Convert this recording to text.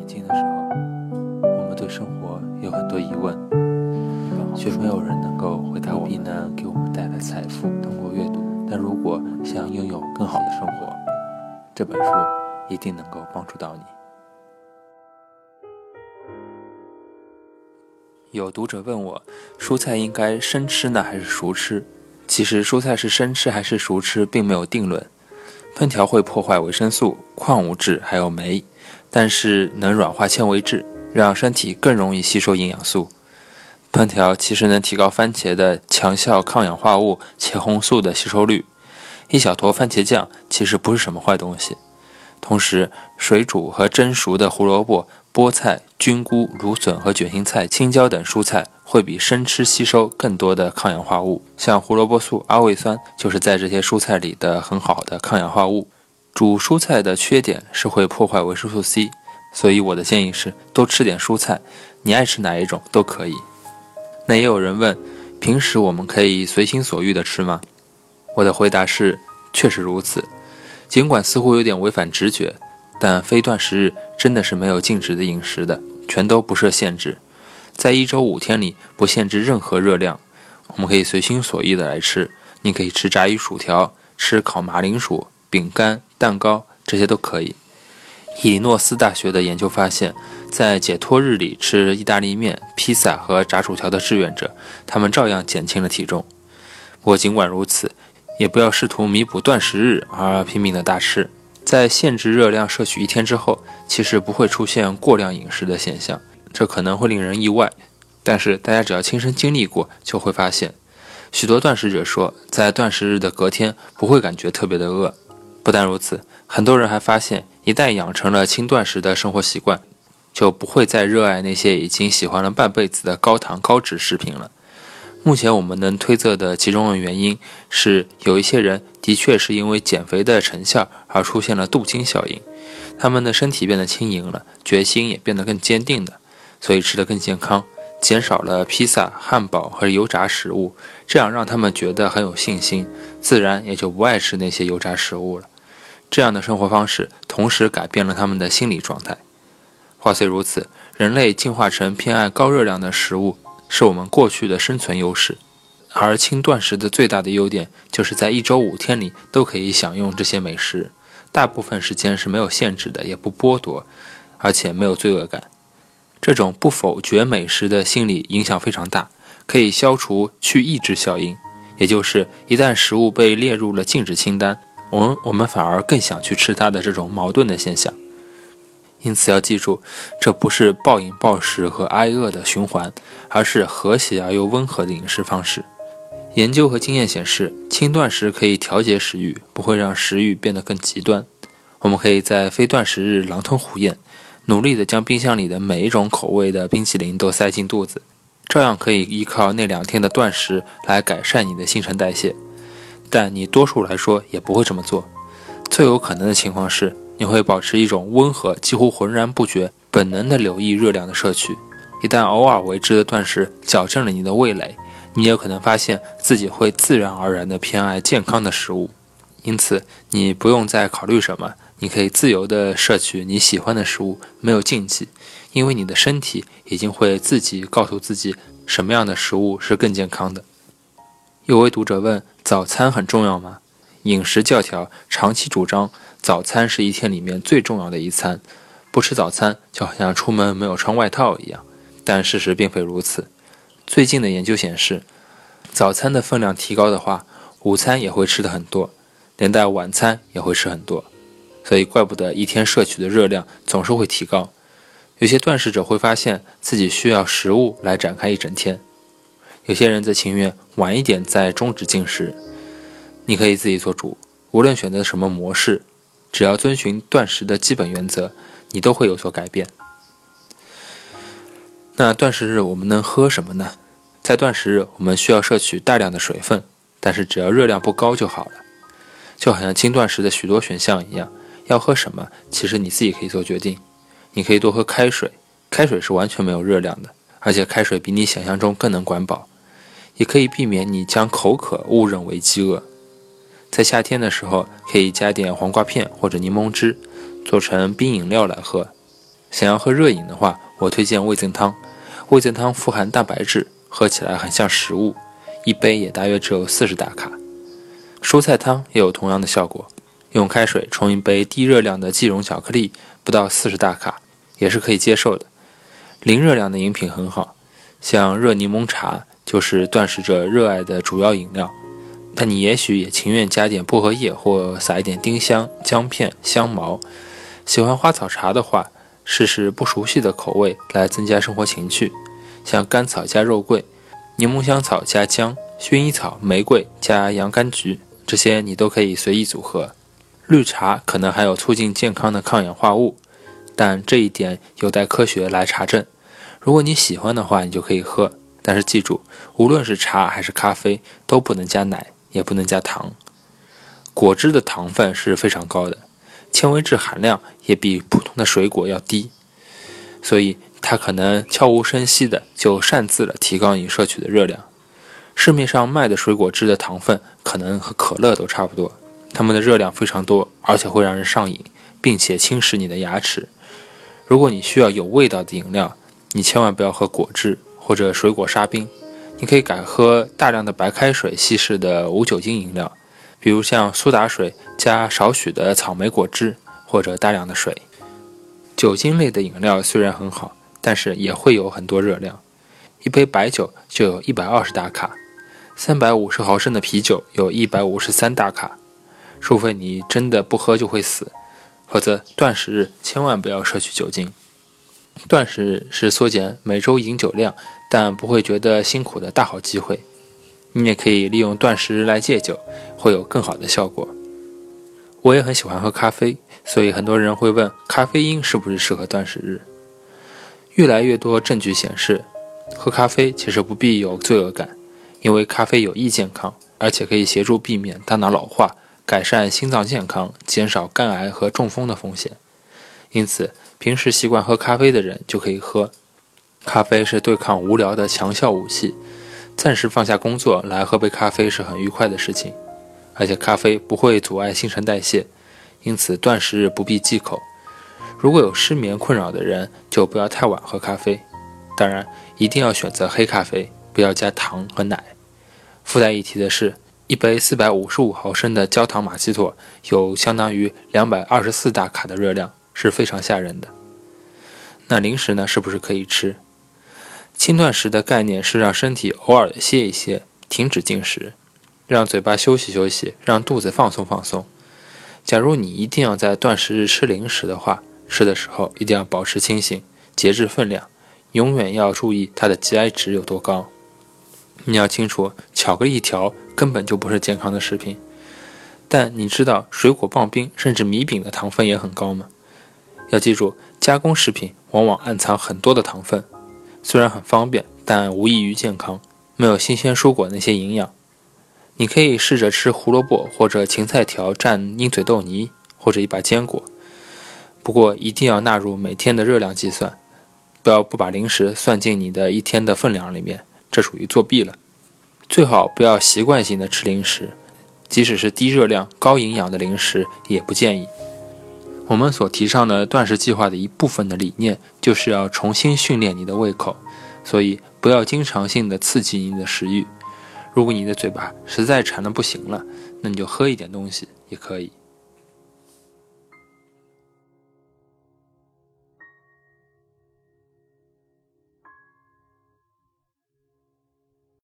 年轻的时候，我们对生活有很多疑问，却没有人能够回答我们能给我们带来财富。通过阅读，但如果想拥有更好的生活，这本书一定能够帮助到你。有读者问我，蔬菜应该生吃呢还是熟吃？其实蔬菜是生吃还是熟吃，并没有定论。烹调会破坏维生素、矿物质还有酶，但是能软化纤维质，让身体更容易吸收营养素。烹调其实能提高番茄的强效抗氧化物茄红素的吸收率。一小坨番茄酱其实不是什么坏东西。同时，水煮和蒸熟的胡萝卜、菠菜、菌菇、芦笋和卷心菜、青椒等蔬菜会比生吃吸收更多的抗氧化物。像胡萝卜素、阿魏酸就是在这些蔬菜里的很好的抗氧化物。煮蔬菜的缺点是会破坏维生素 C，所以我的建议是多吃点蔬菜。你爱吃哪一种都可以。那也有人问，平时我们可以随心所欲的吃吗？我的回答是，确实如此。尽管似乎有点违反直觉，但非断食日真的是没有禁止的饮食的，全都不设限制。在一周五天里不限制任何热量，我们可以随心所欲的来吃。你可以吃炸鱼薯条，吃烤马铃薯、饼干、蛋糕，这些都可以。伊利诺斯大学的研究发现，在解脱日里吃意大利面、披萨和炸薯条的志愿者，他们照样减轻了体重。不过尽管如此，也不要试图弥补断食日而拼命的大吃，在限制热量摄取一天之后，其实不会出现过量饮食的现象，这可能会令人意外。但是大家只要亲身经历过，就会发现，许多断食者说，在断食日的隔天不会感觉特别的饿。不但如此，很多人还发现，一旦养成了轻断食的生活习惯，就不会再热爱那些已经喜欢了半辈子的高糖高脂食品了。目前我们能推测的其中的原因是，有一些人的确是因为减肥的成效而出现了镀金效应，他们的身体变得轻盈了，决心也变得更坚定的，所以吃得更健康，减少了披萨、汉堡和油炸食物，这样让他们觉得很有信心，自然也就不爱吃那些油炸食物了。这样的生活方式同时改变了他们的心理状态。话虽如此，人类进化成偏爱高热量的食物。是我们过去的生存优势，而轻断食的最大的优点就是在一周五天里都可以享用这些美食，大部分时间是没有限制的，也不剥夺，而且没有罪恶感。这种不否决美食的心理影响非常大，可以消除去抑制效应，也就是一旦食物被列入了禁止清单，我们我们反而更想去吃它的这种矛盾的现象。因此要记住，这不是暴饮暴食和挨饿的循环，而是和谐而又温和的饮食方式。研究和经验显示，轻断食可以调节食欲，不会让食欲变得更极端。我们可以在非断食日狼吞虎咽，努力地将冰箱里的每一种口味的冰淇淋都塞进肚子，照样可以依靠那两天的断食来改善你的新陈代谢。但你多数来说也不会这么做。最有可能的情况是。你会保持一种温和、几乎浑然不觉、本能的留意热量的摄取。一旦偶尔为之的断食矫正了你的味蕾，你有可能发现自己会自然而然地偏爱健康的食物。因此，你不用再考虑什么，你可以自由地摄取你喜欢的食物，没有禁忌，因为你的身体已经会自己告诉自己什么样的食物是更健康的。有位读者问：早餐很重要吗？饮食教条长期主张。早餐是一天里面最重要的一餐，不吃早餐就好像出门没有穿外套一样。但事实并非如此。最近的研究显示，早餐的分量提高的话，午餐也会吃的很多，连带晚餐也会吃很多。所以怪不得一天摄取的热量总是会提高。有些断食者会发现自己需要食物来展开一整天，有些人则情愿晚一点再终止进食。你可以自己做主，无论选择什么模式。只要遵循断食的基本原则，你都会有所改变。那断食日我们能喝什么呢？在断食日，我们需要摄取大量的水分，但是只要热量不高就好了。就好像轻断食的许多选项一样，要喝什么，其实你自己可以做决定。你可以多喝开水，开水是完全没有热量的，而且开水比你想象中更能管饱，也可以避免你将口渴误认为饥饿。在夏天的时候，可以加点黄瓜片或者柠檬汁，做成冰饮料来喝。想要喝热饮的话，我推荐味增汤。味增汤富含蛋白质，喝起来很像食物，一杯也大约只有四十大卡。蔬菜汤也有同样的效果，用开水冲一杯低热量的即溶巧克力，不到四十大卡，也是可以接受的。零热量的饮品很好，像热柠檬茶就是断食者热爱的主要饮料。但你也许也情愿加点薄荷叶或撒一点丁香、姜片、香茅。喜欢花草茶的话，试试不熟悉的口味来增加生活情趣，像甘草加肉桂、柠檬香草加姜、薰衣草、玫瑰加洋甘菊，这些你都可以随意组合。绿茶可能还有促进健康的抗氧化物，但这一点有待科学来查证。如果你喜欢的话，你就可以喝，但是记住，无论是茶还是咖啡，都不能加奶。也不能加糖，果汁的糖分是非常高的，纤维质含量也比普通的水果要低，所以它可能悄无声息的就擅自了提高你摄取的热量。市面上卖的水果汁的糖分可能和可乐都差不多，它们的热量非常多，而且会让人上瘾，并且侵蚀你的牙齿。如果你需要有味道的饮料，你千万不要喝果汁或者水果沙冰。你可以改喝大量的白开水稀释的无酒精饮料，比如像苏打水加少许的草莓果汁或者大量的水。酒精类的饮料虽然很好，但是也会有很多热量。一杯白酒就有一百二十大卡，三百五十毫升的啤酒有一百五十三大卡。除非你真的不喝就会死，否则断食日千万不要摄取酒精。断食日是缩减每周饮酒量。但不会觉得辛苦的大好机会，你也可以利用断食来戒酒，会有更好的效果。我也很喜欢喝咖啡，所以很多人会问咖啡因是不是适合断食日。越来越多证据显示，喝咖啡其实不必有罪恶感，因为咖啡有益健康，而且可以协助避免大脑老化，改善心脏健康，减少肝癌和中风的风险。因此，平时习惯喝咖啡的人就可以喝。咖啡是对抗无聊的强效武器，暂时放下工作来喝杯咖啡是很愉快的事情，而且咖啡不会阻碍新陈代谢，因此断食日不必忌口。如果有失眠困扰的人，就不要太晚喝咖啡，当然一定要选择黑咖啡，不要加糖和奶。附带一提的是，一杯四百五十五毫升的焦糖玛奇朵有相当于两百二十四大卡的热量，是非常吓人的。那零食呢，是不是可以吃？轻断食的概念是让身体偶尔歇一歇，停止进食，让嘴巴休息休息，让肚子放松放松。假如你一定要在断食日吃零食的话，吃的时候一定要保持清醒，节制分量，永远要注意它的 GI 值有多高。你要清楚，巧克力条根本就不是健康的食品。但你知道水果棒冰甚至米饼的糖分也很高吗？要记住，加工食品往往暗藏很多的糖分。虽然很方便，但无益于健康，没有新鲜蔬果那些营养。你可以试着吃胡萝卜或者芹菜条蘸鹰嘴豆泥，或者一把坚果。不过一定要纳入每天的热量计算，不要不把零食算进你的一天的分量里面，这属于作弊了。最好不要习惯性的吃零食，即使是低热量、高营养的零食也不建议。我们所提倡的断食计划的一部分的理念，就是要重新训练你的胃口，所以不要经常性的刺激你的食欲。如果你的嘴巴实在馋的不行了，那你就喝一点东西也可以。